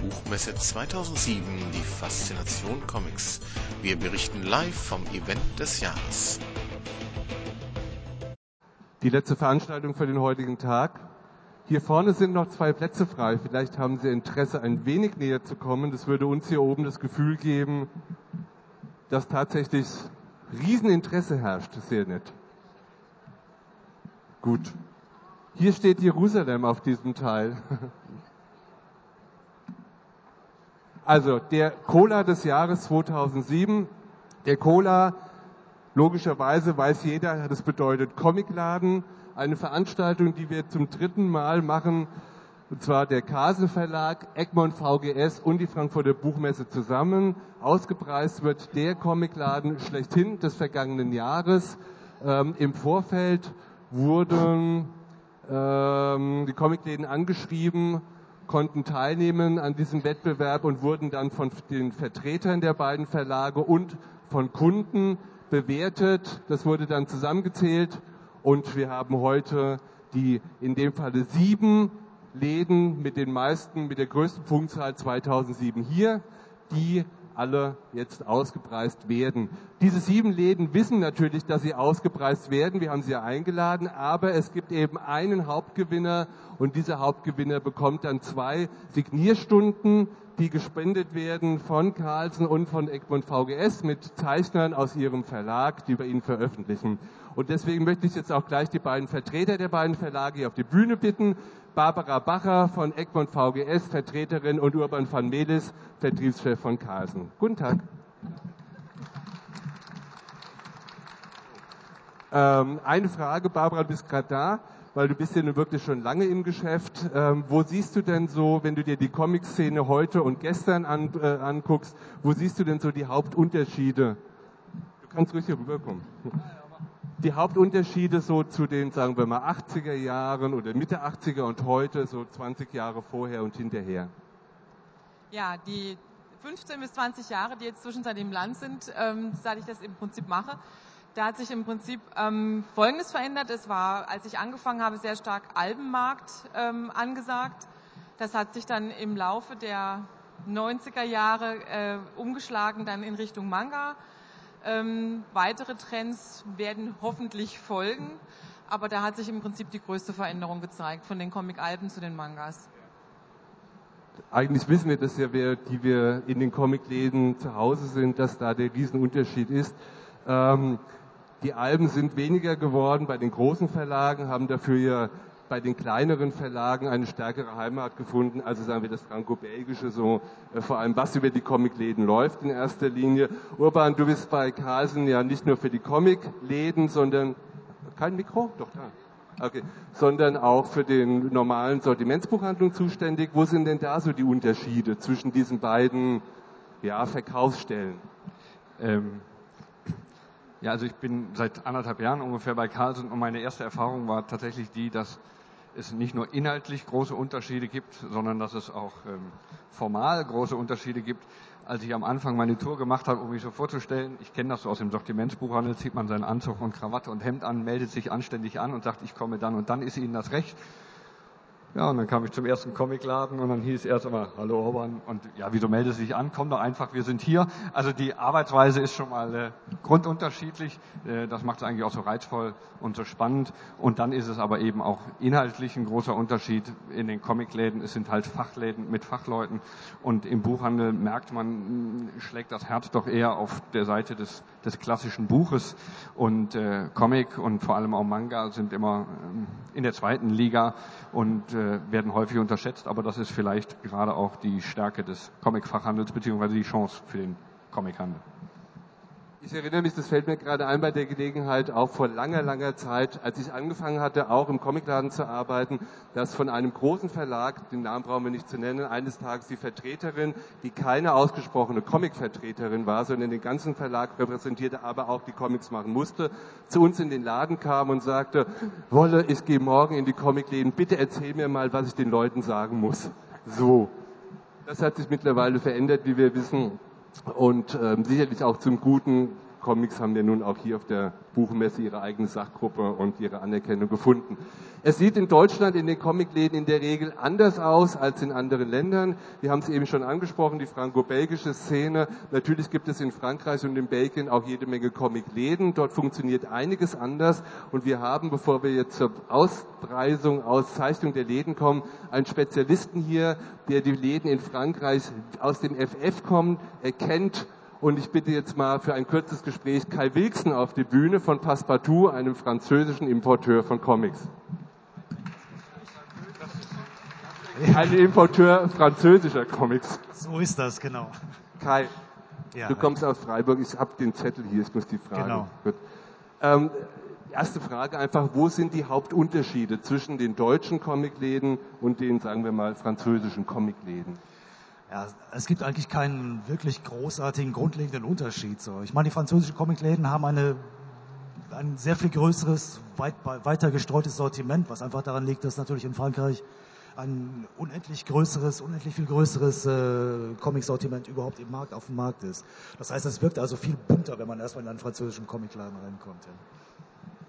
Buchmesse 2007 die Faszination Comics. Wir berichten live vom Event des Jahres. Die letzte Veranstaltung für den heutigen Tag. Hier vorne sind noch zwei Plätze frei. Vielleicht haben Sie Interesse, ein wenig näher zu kommen. Das würde uns hier oben das Gefühl geben, dass tatsächlich Rieseninteresse herrscht. Sehr nett. Gut. Hier steht Jerusalem auf diesem Teil. Also der Cola des Jahres 2007. Der Cola, logischerweise weiß jeder, das bedeutet Comicladen. Eine Veranstaltung, die wir zum dritten Mal machen, und zwar der Kasen Verlag, Egmont VGS und die Frankfurter Buchmesse zusammen. Ausgepreist wird der Comicladen schlechthin des vergangenen Jahres. Ähm, Im Vorfeld wurden ähm, die Comicläden angeschrieben, konnten teilnehmen an diesem Wettbewerb und wurden dann von den Vertretern der beiden Verlage und von Kunden bewertet. Das wurde dann zusammengezählt und wir haben heute die in dem Falle sieben Läden mit den meisten, mit der größten Punktzahl 2007 hier, die alle jetzt ausgepreist werden. Diese sieben Läden wissen natürlich, dass sie ausgepreist werden. Wir haben sie ja eingeladen, aber es gibt eben einen Hauptgewinner und dieser Hauptgewinner bekommt dann zwei Signierstunden, die gespendet werden von Carlsen und von Egmont VGS mit Zeichnern aus ihrem Verlag, die bei ihnen veröffentlichen. Und deswegen möchte ich jetzt auch gleich die beiden Vertreter der beiden Verlage hier auf die Bühne bitten. Barbara Bacher von Egmont VGS, Vertreterin, und Urban van Melis, Vertriebschef von Carlsen. Guten Tag. Ähm, eine Frage, Barbara, du bist gerade da, weil du bist ja nun wirklich schon lange im Geschäft. Ähm, wo siehst du denn so, wenn du dir die Comic-Szene heute und gestern an, äh, anguckst, wo siehst du denn so die Hauptunterschiede? Du kannst ruhig hier rüberkommen die Hauptunterschiede so zu den, sagen wir mal, 80er Jahren oder Mitte 80er und heute, so 20 Jahre vorher und hinterher? Ja, die 15 bis 20 Jahre, die jetzt zwischenzeitlich im Land sind, ähm, seit ich das im Prinzip mache, da hat sich im Prinzip ähm, Folgendes verändert. Es war, als ich angefangen habe, sehr stark Albenmarkt ähm, angesagt. Das hat sich dann im Laufe der 90er Jahre äh, umgeschlagen dann in Richtung Manga. Ähm, weitere Trends werden hoffentlich folgen, aber da hat sich im Prinzip die größte Veränderung gezeigt, von den Comic-Alben zu den Mangas. Eigentlich wissen wir das ja, wir, die wir in den Comicläden zu Hause sind, dass da der Riesenunterschied ist. Ähm, die Alben sind weniger geworden bei den großen Verlagen, haben dafür ja bei den kleineren Verlagen eine stärkere Heimat gefunden, also sagen wir das Franco-Belgische, so äh, vor allem was über die Comicläden läuft in erster Linie. Urban, du bist bei Carlsen ja nicht nur für die Comicläden, sondern kein Mikro? Doch da. Okay. Sondern auch für den normalen Sortimentsbuchhandlung zuständig. Wo sind denn da so die Unterschiede zwischen diesen beiden ja, Verkaufsstellen? Ähm, ja, also ich bin seit anderthalb Jahren ungefähr bei Carlsen und meine erste Erfahrung war tatsächlich die, dass es nicht nur inhaltlich große Unterschiede gibt, sondern dass es auch ähm, formal große Unterschiede gibt. Als ich am Anfang meine Tour gemacht habe, um mich so vorzustellen, ich kenne das so aus dem Sortimentsbuchhandel, zieht man seinen Anzug und Krawatte und Hemd an, meldet sich anständig an und sagt, ich komme dann und dann ist Ihnen das recht. Ja, und dann kam ich zum ersten Comicladen und dann hieß erst einmal, hallo Orban, und ja, wieso meldest du dich an? Komm doch einfach, wir sind hier. Also die Arbeitsweise ist schon mal äh, grundunterschiedlich. Äh, das macht es eigentlich auch so reizvoll und so spannend. Und dann ist es aber eben auch inhaltlich ein großer Unterschied. In den Comicläden, es sind halt Fachläden mit Fachleuten. Und im Buchhandel merkt man, schlägt das Herz doch eher auf der Seite des, des klassischen Buches. Und äh, Comic und vor allem auch Manga sind immer ähm, in der zweiten Liga. Und äh, werden häufig unterschätzt, aber das ist vielleicht gerade auch die Stärke des Comic-Fachhandels beziehungsweise die Chance für den Comichandel. Ich erinnere mich, das fällt mir gerade ein bei der Gelegenheit, auch vor langer, langer Zeit, als ich angefangen hatte, auch im Comicladen zu arbeiten, dass von einem großen Verlag, den Namen brauchen wir nicht zu nennen, eines Tages die Vertreterin, die keine ausgesprochene Comic-Vertreterin war, sondern den ganzen Verlag repräsentierte, aber auch die Comics machen musste, zu uns in den Laden kam und sagte, Wolle, ich gehe morgen in die Comicläden, bitte erzähl mir mal, was ich den Leuten sagen muss. So. Das hat sich mittlerweile verändert, wie wir wissen und ähm, sicherlich auch zum Guten Comics haben ja nun auch hier auf der Buchmesse ihre eigene Sachgruppe und ihre Anerkennung gefunden. Es sieht in Deutschland in den Comicläden in der Regel anders aus als in anderen Ländern. Wir haben es eben schon angesprochen, die franco-belgische Szene. Natürlich gibt es in Frankreich und in Belgien auch jede Menge Comicläden. Dort funktioniert einiges anders. Und wir haben, bevor wir jetzt zur Auspreisung, Auszeichnung der Läden kommen, einen Spezialisten hier, der die Läden in Frankreich aus dem FF kommt. Er kennt und ich bitte jetzt mal für ein kurzes Gespräch Kai Wilksen auf die Bühne von Passepartout, einem französischen Importeur von Comics. Ein Importeur französischer Comics. So ist das, genau. Kai, ja, du kommst aus Freiburg. Ich habe den Zettel hier, ich muss die Frage. Genau. Ähm, erste Frage einfach, wo sind die Hauptunterschiede zwischen den deutschen Comicläden und den, sagen wir mal, französischen Comicläden? Ja, es gibt eigentlich keinen wirklich großartigen, grundlegenden Unterschied. So. Ich meine, die französischen Comicläden haben eine, ein sehr viel größeres, weit, weiter gestreutes Sortiment, was einfach daran liegt, dass natürlich in Frankreich ein unendlich größeres, unendlich viel größeres äh, Comic-Sortiment überhaupt im Markt, auf dem Markt ist. Das heißt, es wirkt also viel bunter, wenn man erstmal in einen französischen Comicladen reinkommt. Ja.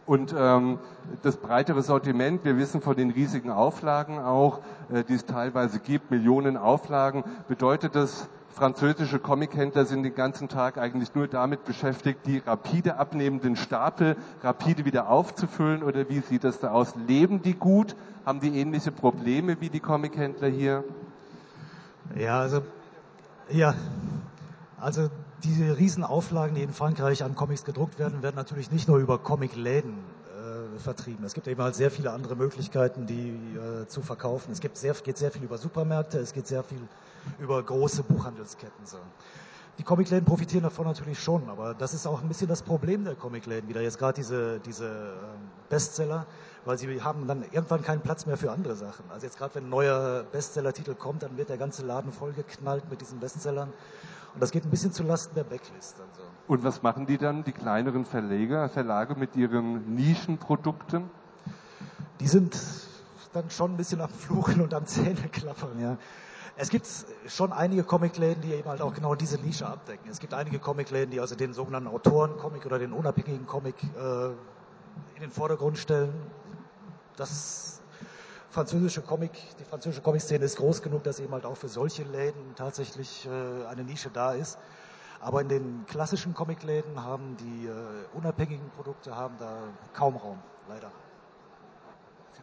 Und ähm, das breitere Sortiment, wir wissen von den riesigen Auflagen auch, äh, die es teilweise gibt, Millionen Auflagen, bedeutet das, französische Comichändler sind den ganzen Tag eigentlich nur damit beschäftigt, die rapide abnehmenden Stapel rapide wieder aufzufüllen oder wie sieht das da aus? Leben die gut? Haben die ähnliche Probleme wie die Comichändler hier? Ja, also, ja, also diese Riesenauflagen, die in Frankreich an Comics gedruckt werden, werden natürlich nicht nur über Comicläden äh, vertrieben. Es gibt eben halt sehr viele andere Möglichkeiten, die äh, zu verkaufen. Es gibt sehr, geht sehr viel über Supermärkte, es geht sehr viel über große Buchhandelsketten. So. Die Comicläden profitieren davon natürlich schon, aber das ist auch ein bisschen das Problem der Comicläden wieder. Jetzt gerade diese, diese ähm, Bestseller, weil sie haben dann irgendwann keinen Platz mehr für andere Sachen. Also jetzt gerade wenn ein neuer Bestseller-Titel kommt, dann wird der ganze Laden vollgeknallt mit diesen Bestsellern. Und das geht ein bisschen zu Lasten der Backlist. Also. Und was machen die dann, die kleineren Verleger, Verlage mit ihren Nischenprodukten? Die sind dann schon ein bisschen am Fluchen und am Zähneklappern, ja. Es gibt schon einige Comicläden, die eben halt auch genau diese Nische abdecken. Es gibt einige Comicläden, die also den sogenannten Autorencomic oder den unabhängigen Comic äh, in den Vordergrund stellen. Das französische Comic, die französische Comic-Szene ist groß genug, dass eben halt auch für solche Läden tatsächlich äh, eine Nische da ist. Aber in den klassischen Comicläden haben die äh, unabhängigen Produkte haben da kaum Raum, leider.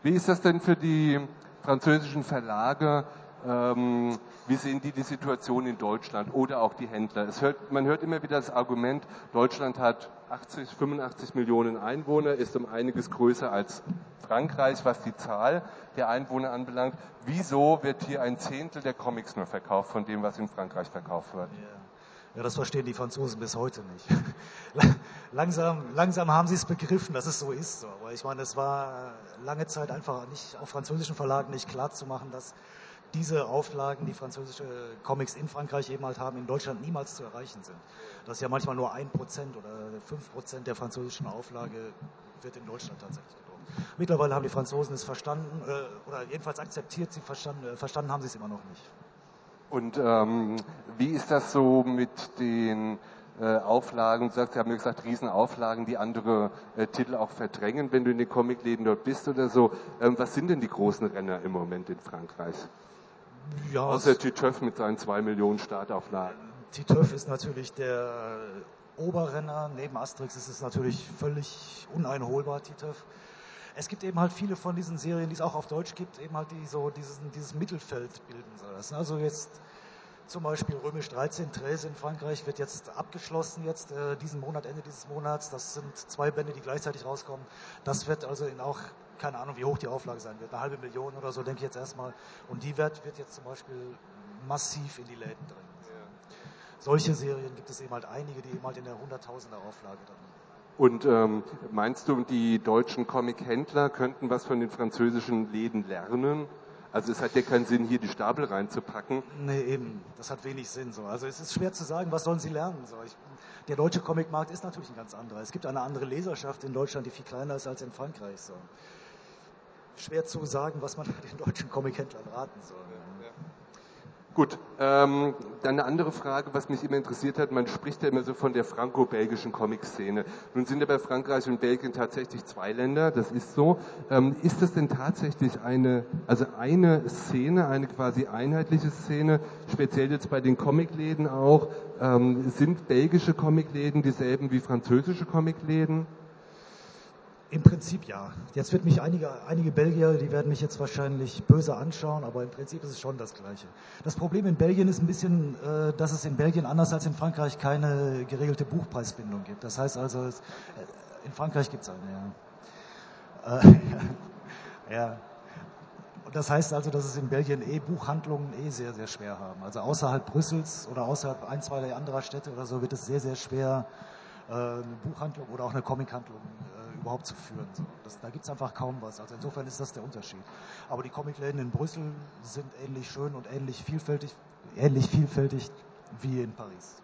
Wie ist das denn für die französischen Verlage? Ähm, wie sehen die die Situation in Deutschland oder auch die Händler? Hört, man hört immer wieder das Argument, Deutschland hat 80, 85 Millionen Einwohner, ist um einiges größer als Frankreich, was die Zahl der Einwohner anbelangt. Wieso wird hier ein Zehntel der Comics nur verkauft von dem, was in Frankreich verkauft wird? Ja, das verstehen die Franzosen bis heute nicht. langsam, langsam haben sie es begriffen, dass es so ist. Aber ich meine, es war lange Zeit einfach nicht auf französischen Verlagen nicht klar zu machen, dass diese Auflagen, die französische Comics in Frankreich eben halt haben, in Deutschland niemals zu erreichen sind. Das ist ja manchmal nur ein Prozent oder fünf Prozent der französischen Auflage wird in Deutschland tatsächlich gedruckt. Mittlerweile haben die Franzosen es verstanden äh, oder jedenfalls akzeptiert, sie verstanden, äh, verstanden haben sie es immer noch nicht. Und ähm, wie ist das so mit den äh, Auflagen? Du sagst, Sie haben ja gesagt, Riesenauflagen, die andere äh, Titel auch verdrängen, wenn du in den Comicläden dort bist oder so. Ähm, was sind denn die großen Renner im Moment in Frankreich? Ja, Außer Titeuf mit seinen zwei Millionen Startauflagen. Titeuf ist natürlich der Oberrenner. Neben Asterix ist es natürlich völlig uneinholbar, Titeuf. Es gibt eben halt viele von diesen Serien, die es auch auf Deutsch gibt, eben halt die so dieses, dieses Mittelfeld bilden soll. Also jetzt zum Beispiel Römisch 13, Therese in Frankreich wird jetzt abgeschlossen jetzt äh, diesen Monat, Ende dieses Monats. Das sind zwei Bände, die gleichzeitig rauskommen. Das wird also in auch keine Ahnung, wie hoch die Auflage sein wird, eine halbe Million oder so, denke ich jetzt erstmal. Und die wird, wird jetzt zum Beispiel massiv in die Läden drängen. Ja. Solche Serien gibt es eben halt einige, die eben halt in der Hunderttausender Auflage dann. Und ähm, meinst du, die deutschen Comic-Händler könnten was von den französischen Läden lernen? Also es hat ja keinen Sinn, hier die Stapel reinzupacken. Nee, eben. Das hat wenig Sinn. So. Also es ist schwer zu sagen, was sollen sie lernen. So. Ich, der deutsche Comicmarkt ist natürlich ein ganz anderer. Es gibt eine andere Leserschaft in Deutschland, die viel kleiner ist als in Frankreich. So schwer zu sagen, was man den deutschen Comic-Händlern raten soll. Gut, ähm, dann eine andere Frage, was mich immer interessiert hat. Man spricht ja immer so von der franco-belgischen Comic-Szene. Nun sind ja bei Frankreich und Belgien tatsächlich zwei Länder, das ist so. Ähm, ist das denn tatsächlich eine, also eine Szene, eine quasi einheitliche Szene, speziell jetzt bei den Comicläden auch? Ähm, sind belgische Comicläden dieselben wie französische Comicläden? Im Prinzip ja. Jetzt wird mich einige, einige Belgier, die werden mich jetzt wahrscheinlich böse anschauen, aber im Prinzip ist es schon das Gleiche. Das Problem in Belgien ist ein bisschen, äh, dass es in Belgien anders als in Frankreich keine geregelte Buchpreisbindung gibt. Das heißt also, äh, in Frankreich gibt es eine, ja. Äh, ja. Das heißt also, dass es in Belgien eh Buchhandlungen eh sehr, sehr schwer haben. Also außerhalb Brüssels oder außerhalb ein, zwei anderer Städte oder so wird es sehr, sehr schwer, äh, eine Buchhandlung oder auch eine Comichandlung äh, überhaupt zu führen. So. Das, da gibt es einfach kaum was. Also insofern ist das der Unterschied. Aber die Comicläden in Brüssel sind ähnlich schön und ähnlich vielfältig, ähnlich vielfältig wie in Paris.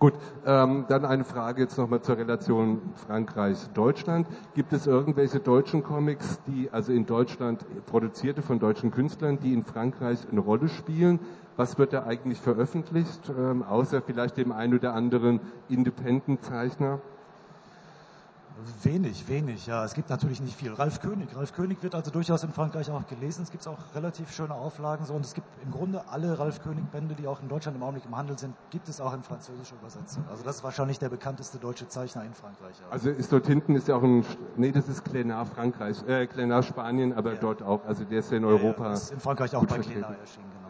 Gut, ähm, dann eine Frage jetzt nochmal zur Relation Frankreich-Deutschland. Gibt es irgendwelche deutschen Comics, die also in Deutschland produzierte von deutschen Künstlern, die in Frankreich eine Rolle spielen? Was wird da eigentlich veröffentlicht, ähm, außer vielleicht dem einen oder anderen Independent-Zeichner? Wenig, wenig, ja. Es gibt natürlich nicht viel. Ralf König. Ralf König wird also durchaus in Frankreich auch gelesen. Es gibt auch relativ schöne Auflagen so. Und es gibt im Grunde alle Ralf König-Bände, die auch in Deutschland im Augenblick im Handel sind, gibt es auch in französischer Übersetzung. Also das ist wahrscheinlich der bekannteste deutsche Zeichner in Frankreich. Auch. Also ist dort hinten ist ja auch ein, nee, das ist Clénard Frankreich, äh, Clénard Spanien, aber ja. dort auch. Also der ist ja in Europa. Ja, ist in Frankreich auch bei Clénard erschienen, genau.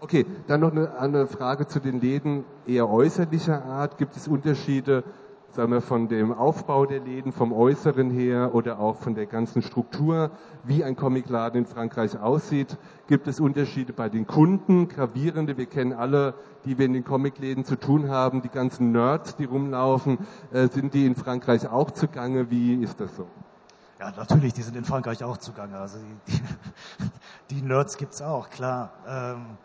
Okay, dann noch eine, eine Frage zu den Läden eher äußerlicher Art. Gibt es Unterschiede, sagen wir, von dem Aufbau der Läden, vom Äußeren her oder auch von der ganzen Struktur, wie ein Comicladen in Frankreich aussieht? Gibt es Unterschiede bei den Kunden, gravierende? Wir kennen alle, die wir in den Comicläden zu tun haben, die ganzen Nerds, die rumlaufen. Äh, sind die in Frankreich auch zugange? Wie ist das so? Ja, natürlich, die sind in Frankreich auch zugange. Also die, die, die Nerds gibt's auch, klar. Ähm,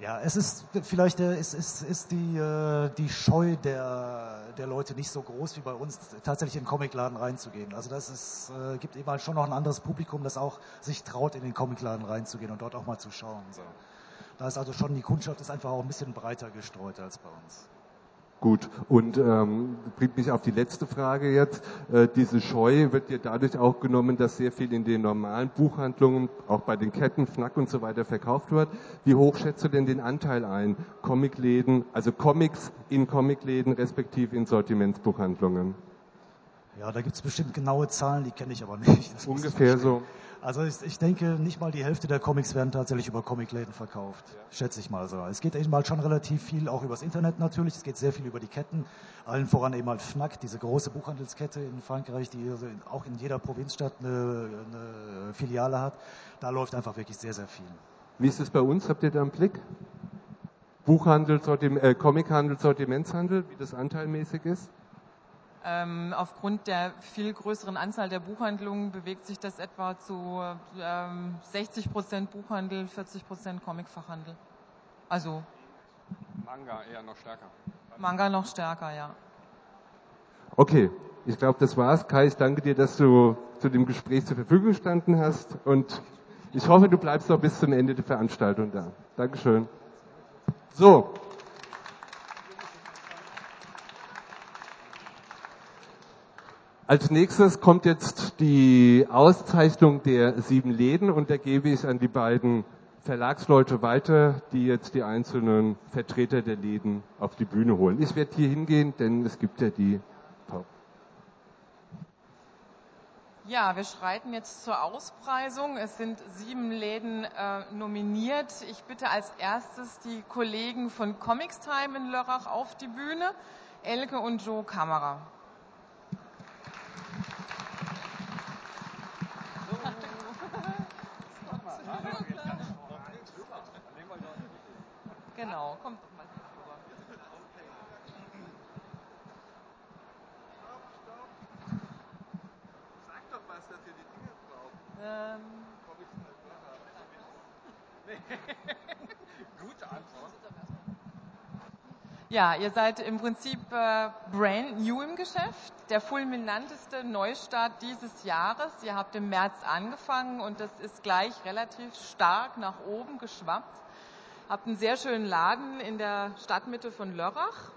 ja, es ist vielleicht äh, ist, ist, ist die, äh, die Scheu der, der Leute nicht so groß wie bei uns, tatsächlich in den Comicladen reinzugehen. Also das ist, äh, gibt eben halt schon noch ein anderes Publikum, das auch sich traut, in den Comicladen reinzugehen und dort auch mal zu schauen. So. Da ist also schon die Kundschaft ist einfach auch ein bisschen breiter gestreut als bei uns. Gut, und ähm, bringt mich auf die letzte Frage jetzt. Äh, diese Scheu wird ja dadurch auch genommen, dass sehr viel in den normalen Buchhandlungen, auch bei den Ketten, Fnack und so weiter verkauft wird. Wie hoch schätzt du denn den Anteil ein? Comicläden, also Comics in Comicläden respektive in Sortimentsbuchhandlungen? Ja, da gibt es bestimmt genaue Zahlen, die kenne ich aber nicht. Das Ungefähr so. Also ich, ich, denke, nicht mal die Hälfte der Comics werden tatsächlich über Comicläden verkauft. Ja. Schätze ich mal so. Es geht eben halt schon relativ viel, auch übers Internet natürlich. Es geht sehr viel über die Ketten. Allen voran eben halt Fnac, diese große Buchhandelskette in Frankreich, die auch in jeder Provinzstadt eine, eine Filiale hat. Da läuft einfach wirklich sehr, sehr viel. Wie ist es bei uns? Habt ihr da einen Blick? Buchhandel, Sortim äh, Comichandel, Sortimentshandel, wie das anteilmäßig ist? Ähm, aufgrund der viel größeren Anzahl der Buchhandlungen bewegt sich das etwa zu ähm, 60 Prozent Buchhandel, 40 Prozent Comicfachhandel. Also Manga eher noch stärker. Manga noch stärker, ja. Okay, ich glaube, das war's. Kai, ich danke dir, dass du zu dem Gespräch zur Verfügung gestanden hast und ich hoffe, du bleibst noch bis zum Ende der Veranstaltung da. Dankeschön. So, Als nächstes kommt jetzt die Auszeichnung der sieben Läden und da gebe ich an die beiden Verlagsleute weiter, die jetzt die einzelnen Vertreter der Läden auf die Bühne holen. Ich werde hier hingehen, denn es gibt ja die. Ja, wir schreiten jetzt zur Auspreisung. Es sind sieben Läden äh, nominiert. Ich bitte als erstes die Kollegen von Comics Time in Lörrach auf die Bühne, Elke und Joe Kamera. Genau, kommt doch mal hier rüber. Sag doch was, dass ihr die Dinge braucht. Ähm. Gute Antwort. Ja, ihr seid im Prinzip äh, brand new im Geschäft, der fulminanteste Neustart dieses Jahres. Ihr habt im März angefangen und das ist gleich relativ stark nach oben geschwappt. Habt einen sehr schönen Laden in der Stadtmitte von Lörrach.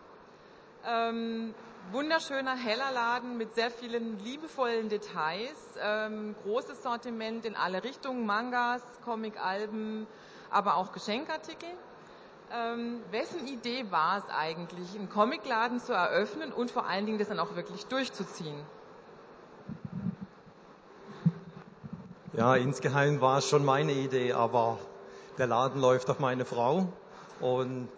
Ähm, wunderschöner, heller Laden mit sehr vielen liebevollen Details. Ähm, großes Sortiment in alle Richtungen, Mangas, Comic-Alben, aber auch Geschenkartikel. Ähm, wessen Idee war es eigentlich, einen Comicladen zu eröffnen und vor allen Dingen das dann auch wirklich durchzuziehen? Ja, insgeheim war es schon meine Idee, aber der Laden läuft auf meine Frau und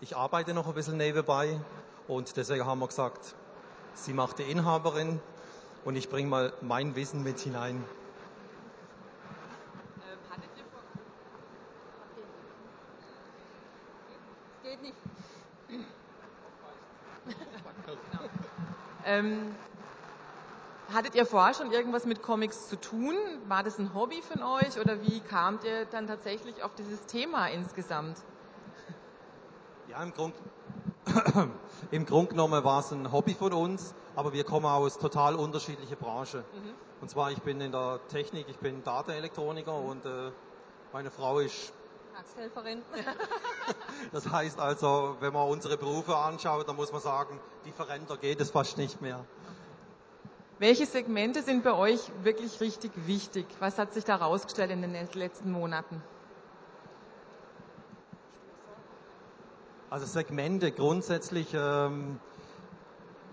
ich arbeite noch ein bisschen nebenbei und deswegen haben wir gesagt, sie macht die Inhaberin und ich bringe mal mein Wissen mit hinein. ähm, hattet ihr vorher schon irgendwas mit Comics zu tun? War das ein Hobby von euch oder wie kamt ihr dann tatsächlich auf dieses Thema insgesamt? Ja, im Grunde im Grunde genommen war es ein Hobby von uns, aber wir kommen aus total unterschiedlichen Branchen. Mhm. Und zwar, ich bin in der Technik, ich bin Dataelektroniker und äh, meine Frau ist Arzthelferin. das heißt also, wenn man unsere Berufe anschaut, dann muss man sagen, differenter geht es fast nicht mehr. Welche Segmente sind bei euch wirklich richtig wichtig? Was hat sich da rausgestellt in den letzten Monaten? Also Segmente grundsätzlich, ähm,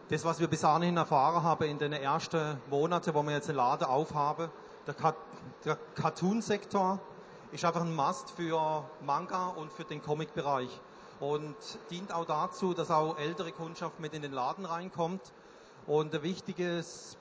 das, was wir bis dahin erfahren haben in den ersten Monaten, wo wir jetzt den Laden aufhaben, der, der Cartoon-Sektor, ist einfach ein Must für Manga und für den Comic-Bereich und dient auch dazu, dass auch ältere Kundschaft mit in den Laden reinkommt. Und wichtiges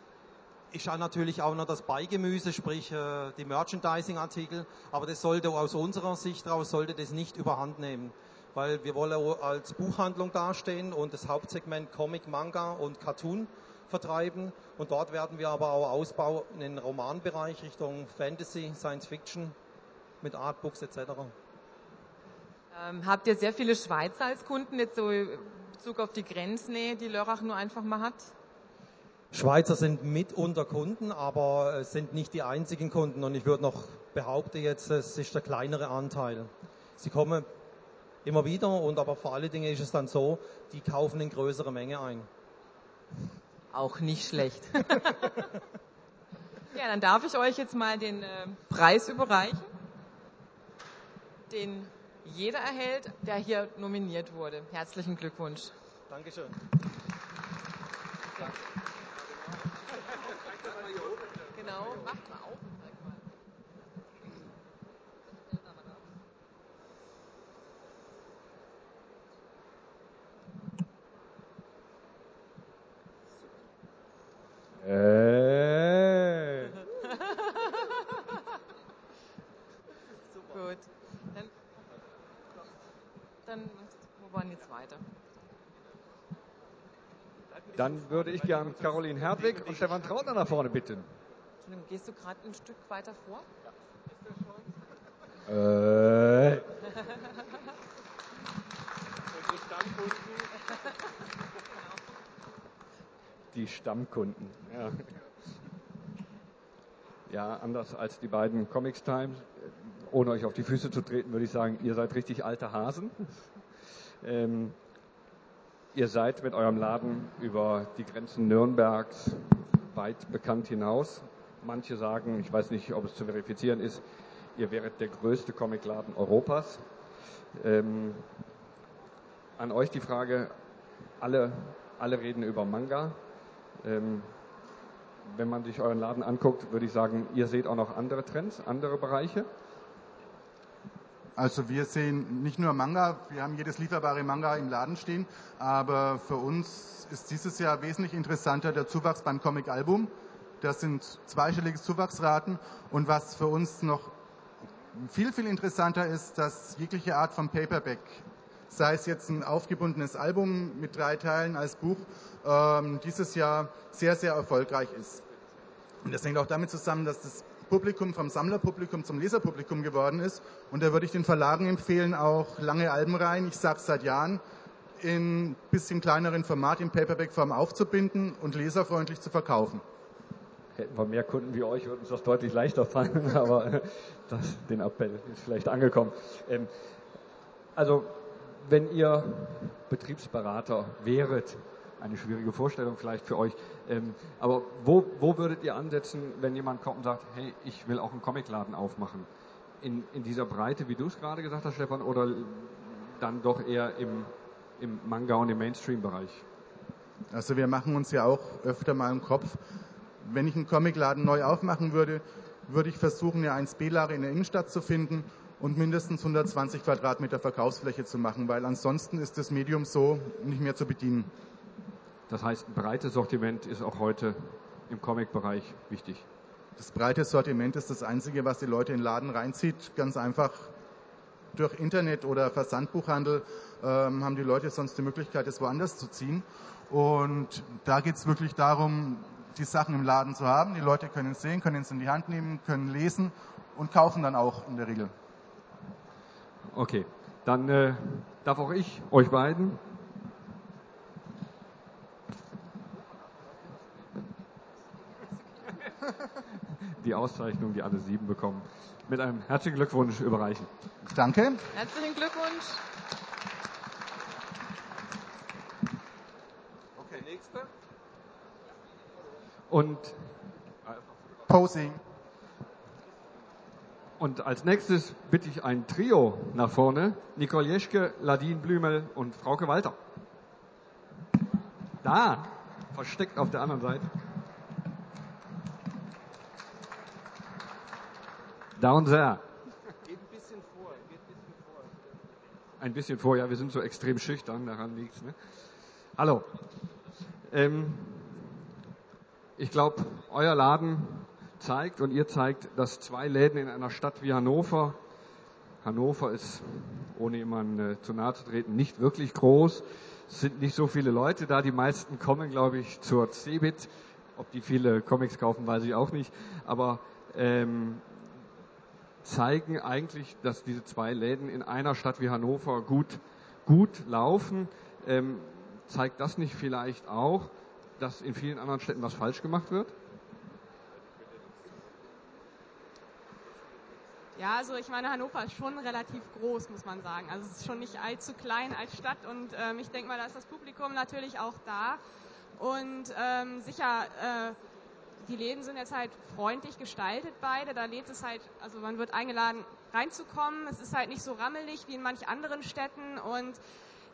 ist ja natürlich auch noch das Beigemüse, sprich äh, die Merchandising-Artikel. Aber das sollte aus unserer Sicht raus sollte das nicht überhand nehmen, weil wir wollen als Buchhandlung dastehen und das Hauptsegment Comic, Manga und Cartoon vertreiben. Und dort werden wir aber auch ausbauen in den Romanbereich Richtung Fantasy, Science Fiction mit Artbooks etc. Ähm, habt ihr sehr viele Schweizer als Kunden, jetzt so in Bezug auf die Grenznähe, die Lörrach nur einfach mal hat? Schweizer sind mitunter Kunden, aber es sind nicht die einzigen Kunden und ich würde noch behaupten jetzt, es ist der kleinere Anteil. Sie kommen immer wieder und aber vor allen Dingen ist es dann so, die kaufen in größere Menge ein. Auch nicht schlecht. ja, dann darf ich euch jetzt mal den äh, Preis überreichen den jeder erhält, der hier nominiert wurde. Herzlichen Glückwunsch. Dankeschön. Genau, macht mal auf. Äh. Gut. Dann, wo waren jetzt weiter? Dann würde ich gern Caroline Hertwig und Stefan Trautner nach vorne bitten. Gehst du gerade ein Stück weiter vor? Ja. Äh. Die Stammkunden. Ja. ja, anders als die beiden Comics Times ohne euch auf die Füße zu treten, würde ich sagen, ihr seid richtig alte Hasen. Ähm, ihr seid mit eurem Laden über die Grenzen Nürnbergs weit bekannt hinaus. Manche sagen, ich weiß nicht, ob es zu verifizieren ist, ihr wäret der größte Comicladen Europas. Ähm, an euch die Frage, alle, alle reden über Manga. Ähm, wenn man sich euren Laden anguckt, würde ich sagen, ihr seht auch noch andere Trends, andere Bereiche. Also wir sehen nicht nur Manga, wir haben jedes lieferbare Manga im Laden stehen, aber für uns ist dieses Jahr wesentlich interessanter der Zuwachs beim Comic-Album. Das sind zweistellige Zuwachsraten und was für uns noch viel, viel interessanter ist, dass jegliche Art von Paperback, sei es jetzt ein aufgebundenes Album mit drei Teilen als Buch, ähm, dieses Jahr sehr, sehr erfolgreich ist. Und das hängt auch damit zusammen, dass das Publikum vom Sammlerpublikum zum Leserpublikum geworden ist. Und da würde ich den Verlagen empfehlen, auch lange Alben rein. Ich sage seit Jahren, in bisschen kleineren Format, in Paperback-Form aufzubinden und leserfreundlich zu verkaufen. Hätten wir mehr Kunden wie euch, würde uns das deutlich leichter fallen, aber das, den Appell ist vielleicht angekommen. Ähm, also, wenn ihr Betriebsberater wäret, eine schwierige Vorstellung vielleicht für euch, ähm, aber wo, wo würdet ihr ansetzen, wenn jemand kommt und sagt, hey, ich will auch einen Comicladen aufmachen? In, in dieser Breite, wie du es gerade gesagt hast, Stefan, oder dann doch eher im, im Manga und im Mainstream-Bereich? Also wir machen uns ja auch öfter mal im Kopf, wenn ich einen Comicladen neu aufmachen würde, würde ich versuchen, eine 1B-Lage in der Innenstadt zu finden und mindestens 120 Quadratmeter Verkaufsfläche zu machen, weil ansonsten ist das Medium so nicht mehr zu bedienen. Das heißt, ein breites Sortiment ist auch heute im Comic-Bereich wichtig. Das breite Sortiment ist das Einzige, was die Leute in den Laden reinzieht. Ganz einfach durch Internet oder Versandbuchhandel ähm, haben die Leute sonst die Möglichkeit, es woanders zu ziehen. Und da geht es wirklich darum, die Sachen im Laden zu haben. Die Leute können es sehen, können es in die Hand nehmen, können lesen und kaufen dann auch in der Regel. Okay, dann äh, darf auch ich euch beiden die Auszeichnung, die alle sieben bekommen, mit einem herzlichen Glückwunsch überreichen. Danke. Herzlichen Glückwunsch. Und Posing. Und als nächstes bitte ich ein Trio nach vorne. Nicole Jeschke, Ladine Blümel und Frauke Walter. Da, versteckt auf der anderen Seite. Da und sehr. Geht ein bisschen vor, geht ein bisschen vor. Ein bisschen vor, ja, wir sind so extrem schüchtern, daran liegt's. Ne? Hallo. Ähm, ich glaube, euer Laden zeigt und ihr zeigt, dass zwei Läden in einer Stadt wie Hannover, Hannover ist, ohne jemanden äh, zu nahe zu treten, nicht wirklich groß. Sind nicht so viele Leute da. Die meisten kommen, glaube ich, zur Cebit. Ob die viele Comics kaufen, weiß ich auch nicht. Aber ähm, zeigen eigentlich, dass diese zwei Läden in einer Stadt wie Hannover gut, gut laufen. Ähm, zeigt das nicht vielleicht auch, dass in vielen anderen Städten was falsch gemacht wird? Ja, also ich meine, Hannover ist schon relativ groß, muss man sagen. Also es ist schon nicht allzu klein als Stadt und ähm, ich denke mal, da ist das Publikum natürlich auch da. Und ähm, sicher, äh, die Läden sind jetzt halt freundlich gestaltet beide. Da lädt es halt, also man wird eingeladen reinzukommen. Es ist halt nicht so rammelig wie in manch anderen Städten und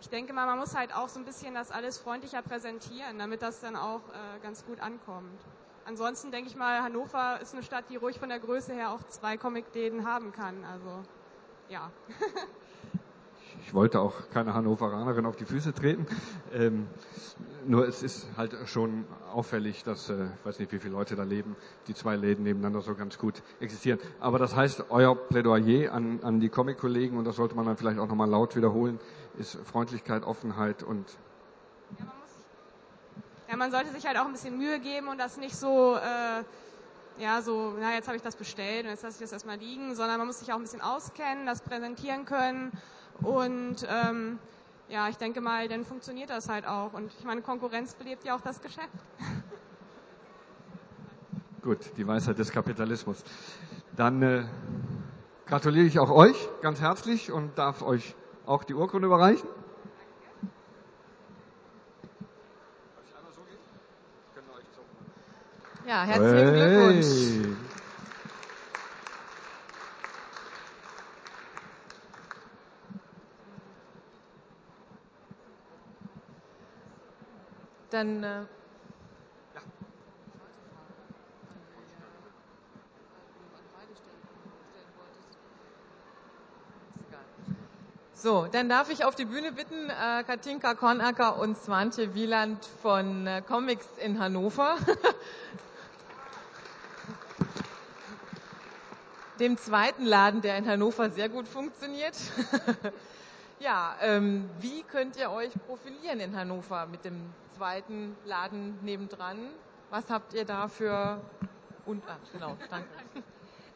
ich denke mal, man muss halt auch so ein bisschen das alles freundlicher präsentieren, damit das dann auch äh, ganz gut ankommt. Ansonsten denke ich mal, Hannover ist eine Stadt, die ruhig von der Größe her auch zwei Comicläden haben kann. Also ja. ich wollte auch keine Hannoveranerin auf die Füße treten. Ähm, nur es ist halt schon auffällig, dass, äh, ich weiß nicht, wie viele Leute da leben, die zwei Läden nebeneinander so ganz gut existieren. Aber das heißt, euer Plädoyer an, an die Comic-Kollegen, und das sollte man dann vielleicht auch nochmal laut wiederholen, ist Freundlichkeit, Offenheit und ja, man, muss, ja, man sollte sich halt auch ein bisschen Mühe geben und das nicht so, äh, ja, so, na, jetzt habe ich das bestellt und jetzt lasse ich das erstmal liegen, sondern man muss sich auch ein bisschen auskennen, das präsentieren können und ähm, ja, ich denke mal, dann funktioniert das halt auch. Und ich meine, Konkurrenz belebt ja auch das Geschäft. Gut, die Weisheit des Kapitalismus. Dann äh, gratuliere ich auch euch ganz herzlich und darf euch auch die Urkunde überreichen. Ja, herzlichen Glückwunsch. Dann äh, So, dann darf ich auf die Bühne bitten äh, Katinka Kornacker und Swantje Wieland von äh, Comics in Hannover. Dem zweiten Laden, der in Hannover sehr gut funktioniert. ja, ähm, wie könnt ihr euch profilieren in Hannover mit dem zweiten Laden nebendran? Was habt ihr da für... Und, ah, genau, danke.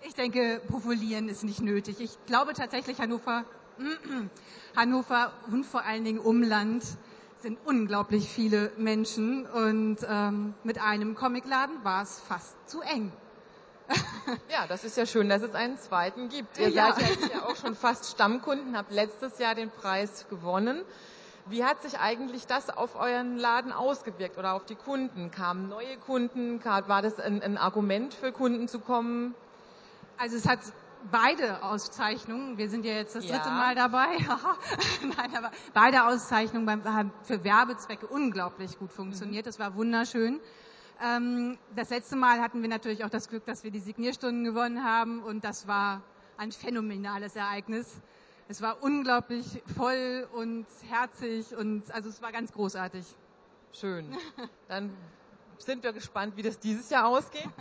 Ich denke, profilieren ist nicht nötig. Ich glaube tatsächlich, Hannover Hannover und vor allen Dingen Umland sind unglaublich viele Menschen und ähm, mit einem Comicladen war es fast zu eng. ja, das ist ja schön, dass es einen zweiten gibt. Ihr Ja. seid ja jetzt ja auch schon fast Stammkunden, habt letztes Jahr den Preis gewonnen. Wie hat sich eigentlich das auf euren Laden ausgewirkt oder auf die Kunden? Kamen neue Kunden? War das ein, ein Argument für Kunden zu kommen? Also es hat beide Auszeichnungen. Wir sind ja jetzt das Ja. dritte Mal dabei. Nein, aber beide Auszeichnungen haben für Werbezwecke unglaublich gut funktioniert. Das war wunderschön. Ähm, das letzte Mal hatten wir natürlich auch das Glück, dass wir die Signierstunden gewonnen haben und das war ein phänomenales Ereignis. Es war unglaublich voll und herzig und also es war ganz großartig. Schön. Dann sind wir gespannt, wie das dieses Jahr ausgeht.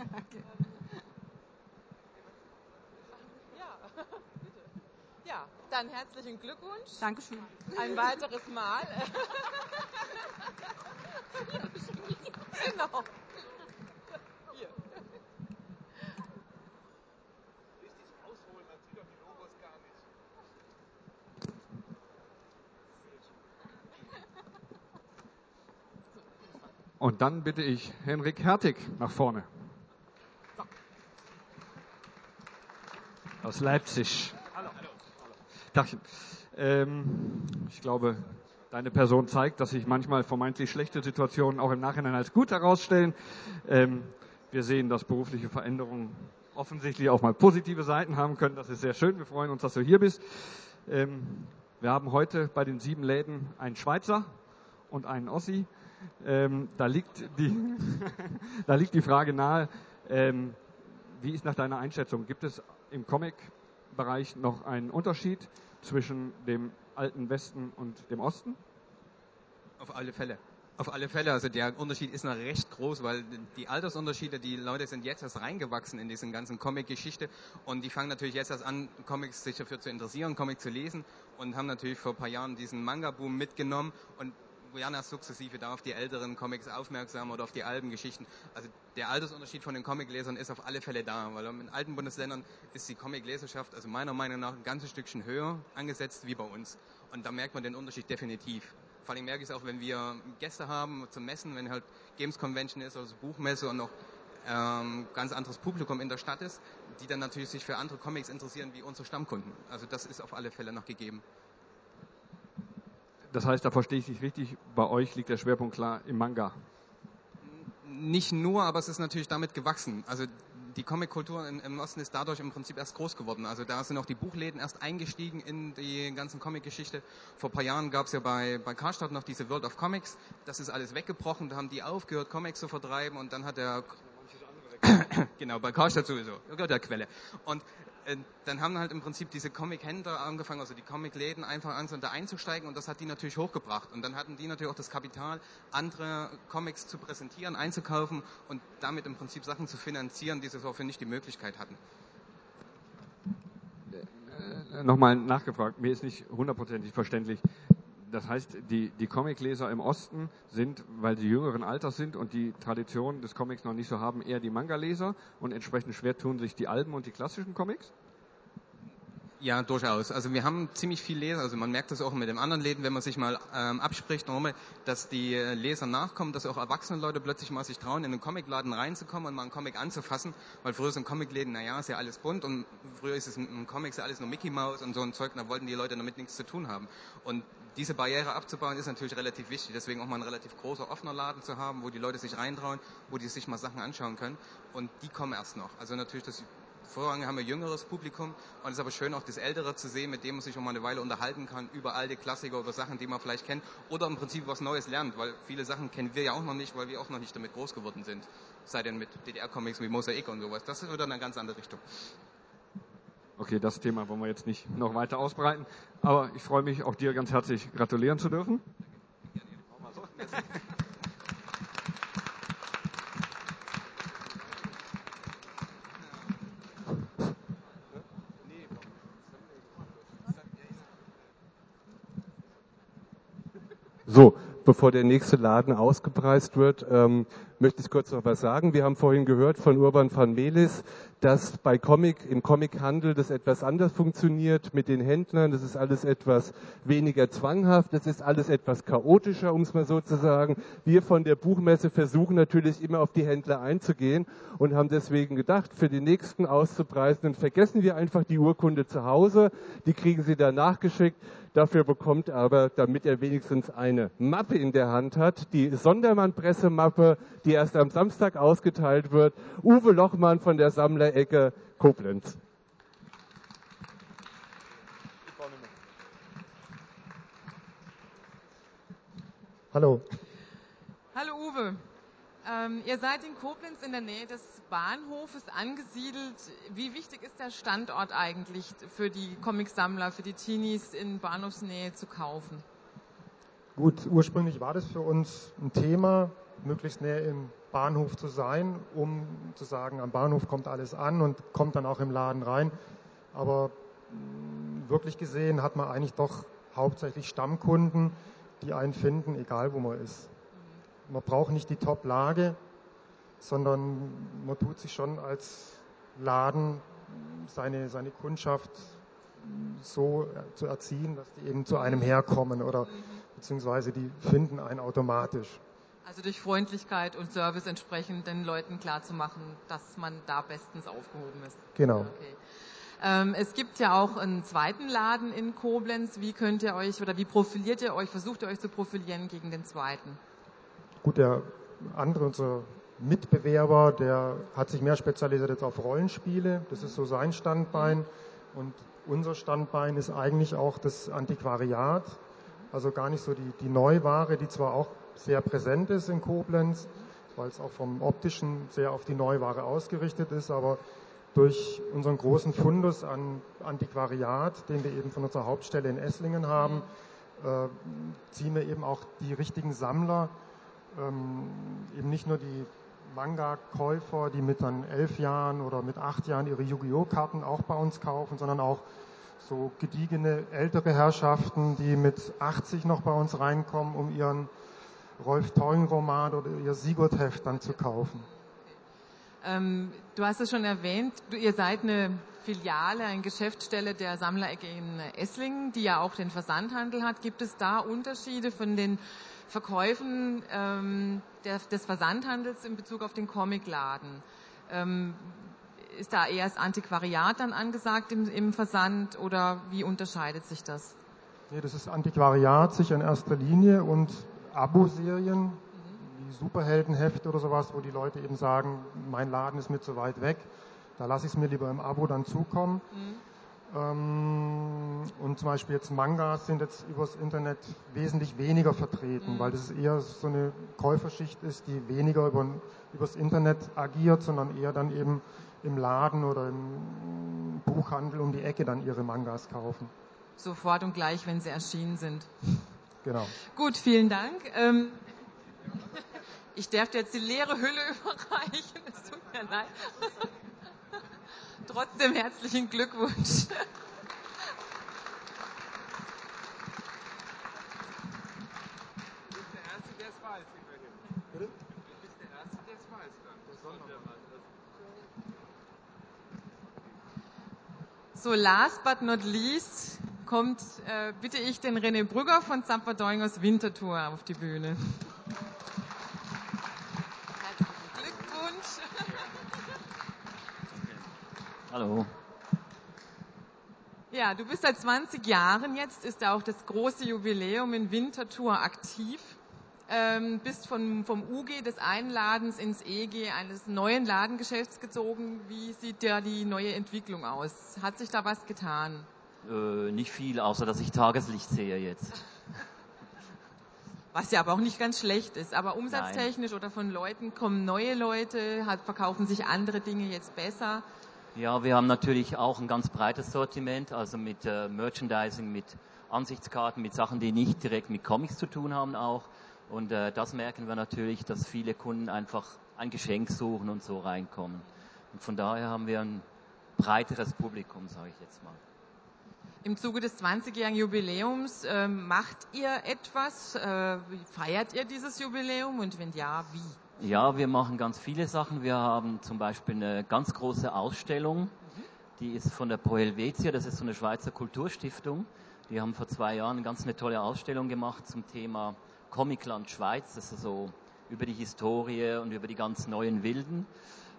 Ja, bitte. Ja, dann herzlichen Glückwunsch. Dankeschön. Ein weiteres Mal. genau. Hier. Und dann bitte ich Henrik Hertig nach vorne. Aus Leipzig. Tagchen. Ähm, ich glaube, deine Person zeigt, dass sich manchmal vermeintlich schlechte Situationen auch im Nachhinein als gut herausstellen. Ähm, wir sehen, dass berufliche Veränderungen offensichtlich auch mal positive Seiten haben können. Das ist sehr schön. Wir freuen uns, dass du hier bist. Ähm, wir haben heute bei den sieben Läden einen Schweizer und einen Ossi. Ähm, da, liegt die, da liegt die Frage nahe, ähm, wie ist nach deiner Einschätzung, gibt es im Comic-Bereich noch einen Unterschied zwischen dem alten Westen und dem Osten? Auf alle Fälle. Auf alle Fälle. Also der Unterschied ist noch recht groß, weil die Altersunterschiede, die Leute sind jetzt erst reingewachsen in diesen ganzen Comic-Geschichte und die fangen natürlich jetzt erst an, Comics sich dafür zu interessieren, Comics zu lesen und haben natürlich vor ein paar Jahren diesen Manga-Boom mitgenommen und erst sukzessive da auf die älteren Comics aufmerksam oder auf die alten Geschichten. Also der Altersunterschied von den Comic-Lesern ist auf alle Fälle da, weil in alten Bundesländern ist die Comic-Leserschaft, also meiner Meinung nach, ein ganzes Stückchen höher angesetzt wie bei uns. Und da merkt man den Unterschied definitiv. Vor allem merke ich es auch, wenn wir Gäste haben zum Messen, wenn halt Games Convention ist, also Buchmesse und noch ähm, ganz anderes Publikum in der Stadt ist, die dann natürlich sich für andere Comics interessieren wie unsere Stammkunden. Also das ist auf alle Fälle noch gegeben. Das heißt, da verstehe ich dich richtig, bei euch liegt der Schwerpunkt klar im Manga. Nicht nur, aber es ist natürlich damit gewachsen. Also die Comic-Kultur im, Osten ist dadurch im Prinzip erst groß geworden. Also da sind auch die Buchläden erst eingestiegen in die ganzen Comic-Geschichte. Vor ein paar Jahren gab es ja bei, bei Karstadt noch diese World of Comics. Das ist alles weggebrochen. Da haben die aufgehört, Comics zu vertreiben und dann hat der genau, bei Karstadt sowieso, gehört der Quelle. Und dann haben halt im Prinzip diese Comic-Händler angefangen, also die Comic-Läden einfach an, da einzusteigen und das hat die natürlich hochgebracht. Und dann hatten die natürlich auch das Kapital, andere Comics zu präsentieren, einzukaufen und damit im Prinzip Sachen zu finanzieren, die sie vorher nicht die Möglichkeit hatten. Äh, Nochmal nachgefragt, mir ist nicht hundertprozentig verständlich. Das heißt, die, die Comicleser im Osten sind, weil sie jüngeren Alters sind und die Tradition des Comics noch nicht so haben, eher die Manga-Leser und entsprechend schwer tun sich die Alben und die klassischen Comics? Ja, durchaus. Also wir haben ziemlich viel Leser, also man merkt das auch mit den anderen Läden, wenn man sich mal ähm, abspricht, nochmal, dass die äh, Leser nachkommen, dass auch erwachsene Leute plötzlich mal sich trauen, in einen Comicladen reinzukommen und mal einen Comic anzufassen, weil früher sind Comicläden, naja, ist ja alles bunt und früher ist es im Comics ja alles nur Mickey Mouse und so ein Zeug, da wollten die Leute damit nichts zu tun haben. Und diese Barriere abzubauen ist natürlich relativ wichtig, deswegen auch mal ein relativ großer offener Laden zu haben, wo die Leute sich reintrauen, wo die sich mal Sachen anschauen können und die kommen erst noch. Also natürlich das Vorrangig haben wir jüngeres Publikum und es ist aber schön auch das Ältere zu sehen, mit dem man sich auch mal eine Weile unterhalten kann über alte Klassiker oder Sachen, die man vielleicht kennt oder im Prinzip was Neues lernt, weil viele Sachen kennen wir ja auch noch nicht, weil wir auch noch nicht damit groß geworden sind. Sei denn mit DDR-Comics wie Mosaik und sowas. Das ist wieder eine ganz andere Richtung. Okay, das Thema wollen wir jetzt nicht noch weiter ausbreiten, aber ich freue mich, auch dir ganz herzlich gratulieren zu dürfen. So, bevor der nächste Laden ausgepreist wird, ähm, möchte ich kurz noch was sagen. Wir haben vorhin gehört von Urban van Melis, dass bei Comic, im Comichandel das etwas anders funktioniert mit den Händlern. Das ist alles etwas weniger zwanghaft. Das ist alles etwas chaotischer, um es mal so zu sagen. Wir von der Buchmesse versuchen natürlich immer auf die Händler einzugehen und haben deswegen gedacht, für die nächsten Auszupreisenden vergessen wir einfach die Urkunde zu Hause. Die kriegen sie dann nachgeschickt. Dafür bekommt aber, damit er wenigstens eine Mappe in der Hand hat, die Sondermann-Pressemappe, die erst am Samstag ausgeteilt wird, Uwe Lochmann von der Sammlerecke Koblenz. Hallo. Hallo Uwe. Ähm, ihr seid in Koblenz in der Nähe des Bahnhofes angesiedelt. Wie wichtig ist der Standort eigentlich für die Comicsammler, für die Teenies in Bahnhofsnähe zu kaufen? Gut, ursprünglich war das für uns ein Thema, möglichst näher im Bahnhof zu sein, um zu sagen, am Bahnhof kommt alles an und kommt dann auch im Laden rein. Aber mm, wirklich gesehen hat man eigentlich doch hauptsächlich Stammkunden, die einen finden, egal wo man ist. Man braucht nicht die Top-Lage, sondern man tut sich schon als Laden seine, seine Kundschaft so zu erziehen, dass die eben zu einem herkommen oder beziehungsweise die finden einen automatisch. Also durch Freundlichkeit und Service entsprechend den Leuten klarzumachen, dass man da bestens aufgehoben ist. Genau. Okay. Ähm, es gibt ja auch einen zweiten Laden in Koblenz. Wie könnt ihr euch oder wie profiliert ihr euch, versucht ihr euch zu profilieren gegen den zweiten? Gut, der andere, unser Mitbewerber, der hat sich mehr spezialisiert jetzt auf Rollenspiele. Das ist so sein Standbein. Und unser Standbein ist eigentlich auch das Antiquariat. Also gar nicht so die, die Neuware, die zwar auch sehr präsent ist in Koblenz, weil es auch vom optischen sehr auf die Neuware ausgerichtet ist, aber durch unseren großen Fundus an Antiquariat, den wir eben von unserer Hauptstelle in Esslingen haben, äh, ziehen wir eben auch die richtigen Sammler, ähm, eben nicht nur die Manga-Käufer, die mit dann elf Jahren oder mit acht Jahren ihre Yu-Gi-Oh! Karten auch bei uns kaufen, sondern auch so gediegene ältere Herrschaften, die mit 80 noch bei uns reinkommen, um ihren Rolf Teugen-Roman oder ihr Sigurd-Heft dann zu kaufen. Ähm, du hast es schon erwähnt, du, ihr seid eine Filiale, eine Geschäftsstelle der Sammlerecke in Esslingen, die ja auch den Versandhandel hat. Gibt es da Unterschiede von den Verkäufen ähm, der, des Versandhandels in Bezug auf den Comicladen? Ähm, ist da eher das Antiquariat dann angesagt im, im Versand oder wie unterscheidet sich das? Nee, das ist Antiquariat sicher in erster Linie und Abo-Serien, wie Superheldenhefte oder sowas, wo die Leute eben sagen, mein Laden ist mir zu weit weg, da lasse ich es mir lieber im Abo dann zukommen. Mhm. Ähm, und zum Beispiel jetzt Mangas sind jetzt übers Internet wesentlich weniger vertreten, mhm. weil das eher so eine Käuferschicht ist, die weniger über, übers Internet agiert, sondern eher dann eben im Laden oder im Buchhandel um die Ecke dann ihre Mangas kaufen. Sofort und gleich, wenn sie erschienen sind. Genau. Gut, vielen Dank. Ähm, ich darf jetzt die leere Hülle überreichen. Es tut mir leid. Trotzdem herzlichen Glückwunsch. So, last but not least kommt, äh, bitte ich den René Brügger von Zamperdeuing aus Winterthur auf die Bühne. Hallo. Ja, du bist seit 20 Jahren jetzt, ist ja auch das große Jubiläum in Winterthur aktiv. Ähm, bist von, vom UG des einen Ladens ins EG eines neuen Ladengeschäfts gezogen. Wie sieht da die neue Entwicklung aus? Hat sich da was getan? Äh, nicht viel, außer dass ich Tageslicht sehe jetzt. Was ja aber auch nicht ganz schlecht ist. Aber umsatztechnisch Nein. oder von Leuten kommen neue Leute, hat, verkaufen sich andere Dinge jetzt besser. Ja, wir haben natürlich auch ein ganz breites Sortiment, also mit äh, Merchandising, mit Ansichtskarten, mit Sachen, die nicht direkt mit Comics zu tun haben auch. Und äh, das merken wir natürlich, dass viele Kunden einfach ein Geschenk suchen und so reinkommen. Und von daher haben wir ein breiteres Publikum, sage ich jetzt mal. Im Zuge des 20-jährigen Jubiläums äh, macht ihr etwas? Äh, feiert ihr dieses Jubiläum und wenn ja, wie? Ja, wir machen ganz viele Sachen. Wir haben zum Beispiel eine ganz große Ausstellung, die ist von der Pro Helvetia, das ist so eine Schweizer Kulturstiftung. Die haben vor zwei Jahren eine ganz eine tolle Ausstellung gemacht zum Thema Comicland Schweiz, das ist so über die Historie und über die ganz neuen Wilden.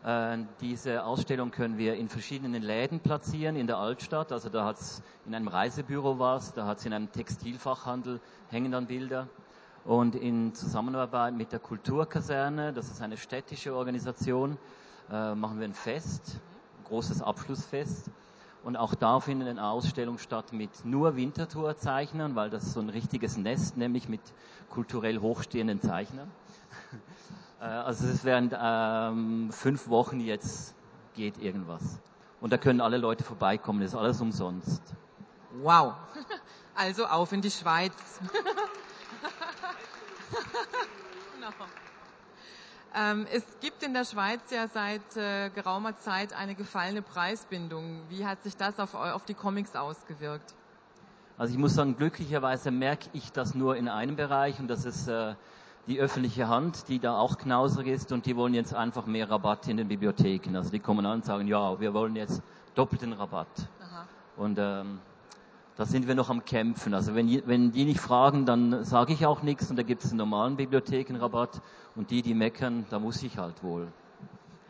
Äh, diese Ausstellung können wir in verschiedenen Läden platzieren in der Altstadt. Also da hat es in einem Reisebüro was, da hat es in einem Textilfachhandel hängen dann Bilder und in Zusammenarbeit mit der Kulturkaserne, das ist eine städtische Organisation, äh, machen wir ein Fest, ein großes Abschlussfest. Und auch da findet eine Ausstellung statt mit nur Wintertourzeichnern, weil das so ein richtiges Nest, nämlich mit kulturell hochstehenden Zeichnern. Äh, also es ist während ähm, fünf Wochen jetzt geht irgendwas. Und da können alle Leute vorbeikommen, das ist alles umsonst. Wow. Also auf in die Schweiz. genau. Ähm, es gibt in der Schweiz ja seit äh, geraumer Zeit eine gefallene Preisbindung. Wie hat sich das auf, auf die Comics ausgewirkt? Also ich muss sagen, glücklicherweise merke ich das nur in einem Bereich und das ist äh, die öffentliche Hand, die da auch knausrig ist und die wollen jetzt einfach mehr Rabatt in den Bibliotheken. Also die kommen an und sagen, ja, wir wollen jetzt doppelten Rabatt. Aha. Und ähm, da sind wir noch am Kämpfen. Also wenn, wenn die nicht fragen, dann sage ich auch nichts und da gibt es einen normalen Bibliothekenrabatt und die, die meckern, da muss ich halt wohl.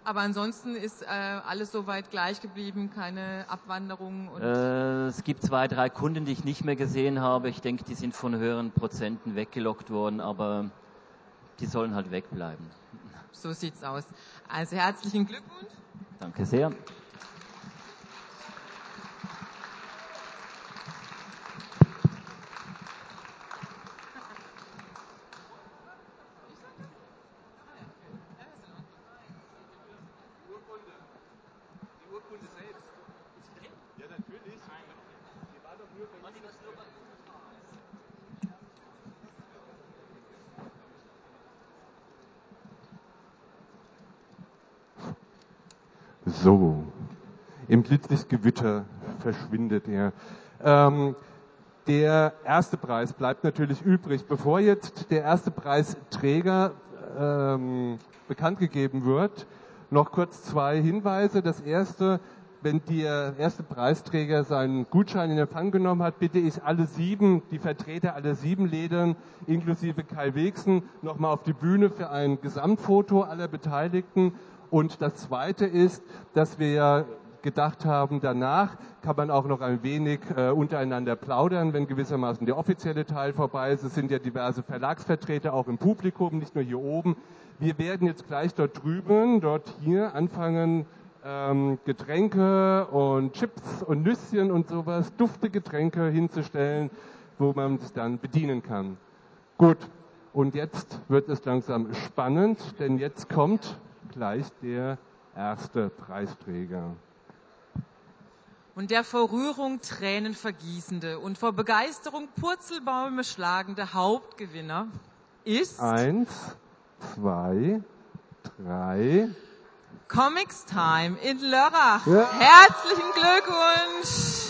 Aber ansonsten ist äh, alles soweit gleich geblieben, keine Abwanderung? Äh, es gibt zwei, drei Kunden, die ich nicht mehr gesehen habe. Ich denke, die sind von höheren Prozenten weggelockt worden, aber die sollen halt wegbleiben. So sieht's aus. Also herzlichen Glückwunsch. Danke sehr. So, im Blitzlichtgewitter verschwindet er. Ähm, der erste Preis bleibt natürlich übrig. Bevor jetzt der erste Preisträger ähm, bekannt gegeben wird, noch kurz zwei Hinweise. Das erste, wenn der erste Preisträger seinen Gutschein in Empfang genommen hat, bitte ich alle sieben, die Vertreter aller sieben Lädern, inklusive Kai Wegsen, nochmal auf die Bühne für ein Gesamtfoto aller Beteiligten. Und das Zweite ist, dass wir ja gedacht haben, danach kann man auch noch ein wenig äh, untereinander plaudern, wenn gewissermaßen der offizielle Teil vorbei ist. Es sind ja diverse Verlagsvertreter auch im Publikum, nicht nur hier oben. Wir werden jetzt gleich dort drüben, dort hier anfangen, ähm, Getränke und Chips und Nüsschen und sowas, dufte Getränke hinzustellen, wo man es dann bedienen kann. Gut, und jetzt wird es langsam spannend, denn jetzt kommt gleich der erste Preisträger. Und der vor Rührung Tränen vergießende und vor Begeisterung Purzelbäume schlagende Hauptgewinner ist eins, zwei, drei. Comics Time in Lörrach. Ja. Herzlichen Glückwunsch!